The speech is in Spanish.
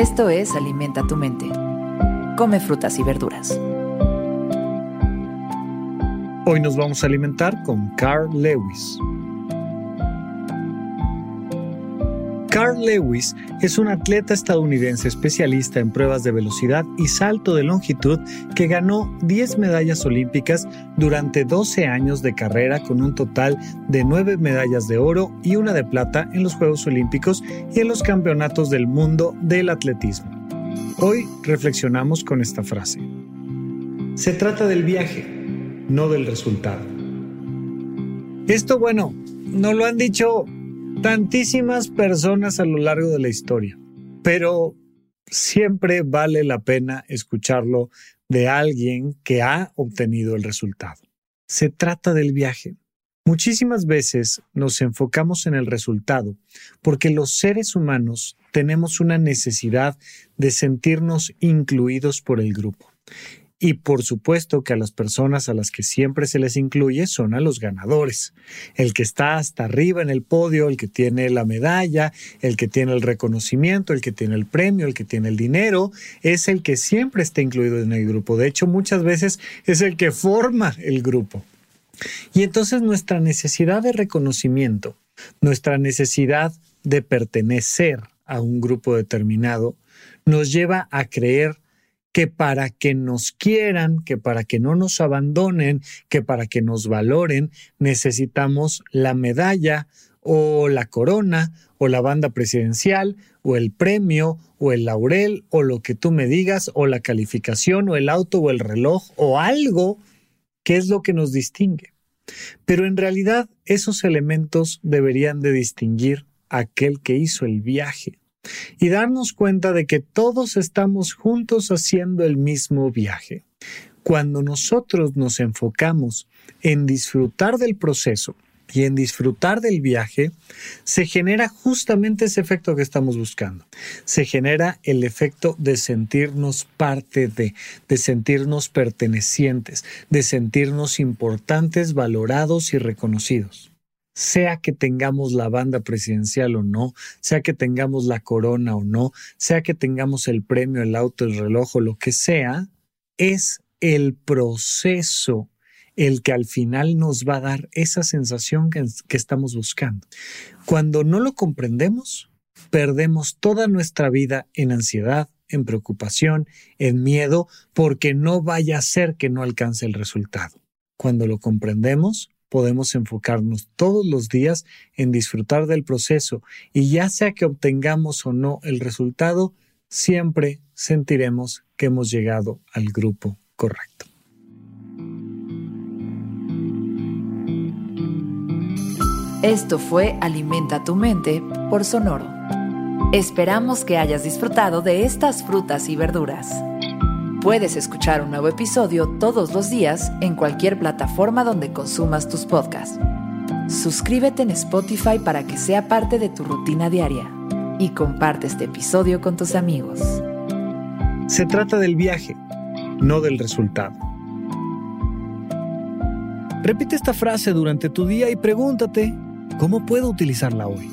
Esto es Alimenta tu mente. Come frutas y verduras. Hoy nos vamos a alimentar con Carl Lewis. Carl Lewis es un atleta estadounidense especialista en pruebas de velocidad y salto de longitud que ganó 10 medallas olímpicas durante 12 años de carrera con un total de 9 medallas de oro y una de plata en los Juegos Olímpicos y en los Campeonatos del Mundo del Atletismo. Hoy reflexionamos con esta frase. Se trata del viaje, no del resultado. Esto, bueno, no lo han dicho tantísimas personas a lo largo de la historia, pero siempre vale la pena escucharlo de alguien que ha obtenido el resultado. Se trata del viaje. Muchísimas veces nos enfocamos en el resultado porque los seres humanos tenemos una necesidad de sentirnos incluidos por el grupo. Y por supuesto que a las personas a las que siempre se les incluye son a los ganadores. El que está hasta arriba en el podio, el que tiene la medalla, el que tiene el reconocimiento, el que tiene el premio, el que tiene el dinero, es el que siempre está incluido en el grupo. De hecho, muchas veces es el que forma el grupo. Y entonces nuestra necesidad de reconocimiento, nuestra necesidad de pertenecer a un grupo determinado, nos lleva a creer que para que nos quieran, que para que no nos abandonen, que para que nos valoren, necesitamos la medalla o la corona o la banda presidencial o el premio o el laurel o lo que tú me digas o la calificación o el auto o el reloj o algo que es lo que nos distingue. Pero en realidad esos elementos deberían de distinguir a aquel que hizo el viaje y darnos cuenta de que todos estamos juntos haciendo el mismo viaje. Cuando nosotros nos enfocamos en disfrutar del proceso y en disfrutar del viaje, se genera justamente ese efecto que estamos buscando. Se genera el efecto de sentirnos parte de, de sentirnos pertenecientes, de sentirnos importantes, valorados y reconocidos sea que tengamos la banda presidencial o no, sea que tengamos la corona o no, sea que tengamos el premio, el auto, el reloj lo que sea, es el proceso el que al final nos va a dar esa sensación que, estamos buscando. Cuando no lo comprendemos, perdemos toda nuestra vida en ansiedad, en preocupación, en miedo, porque no vaya a ser que no alcance el resultado. Cuando lo comprendemos, podemos enfocarnos todos los días en disfrutar del proceso y ya sea que obtengamos o no el resultado, siempre sentiremos que hemos llegado al grupo correcto. Esto fue Alimenta tu mente por Sonoro. Esperamos que hayas disfrutado de estas frutas y verduras. Puedes escuchar un nuevo episodio todos los días en cualquier plataforma donde consumas tus podcasts. Suscríbete en Spotify para que sea parte de tu rutina diaria y comparte este episodio con tus amigos. Se trata del viaje, no del resultado. Repite esta frase durante tu día y pregúntate, ¿cómo puedo utilizarla hoy?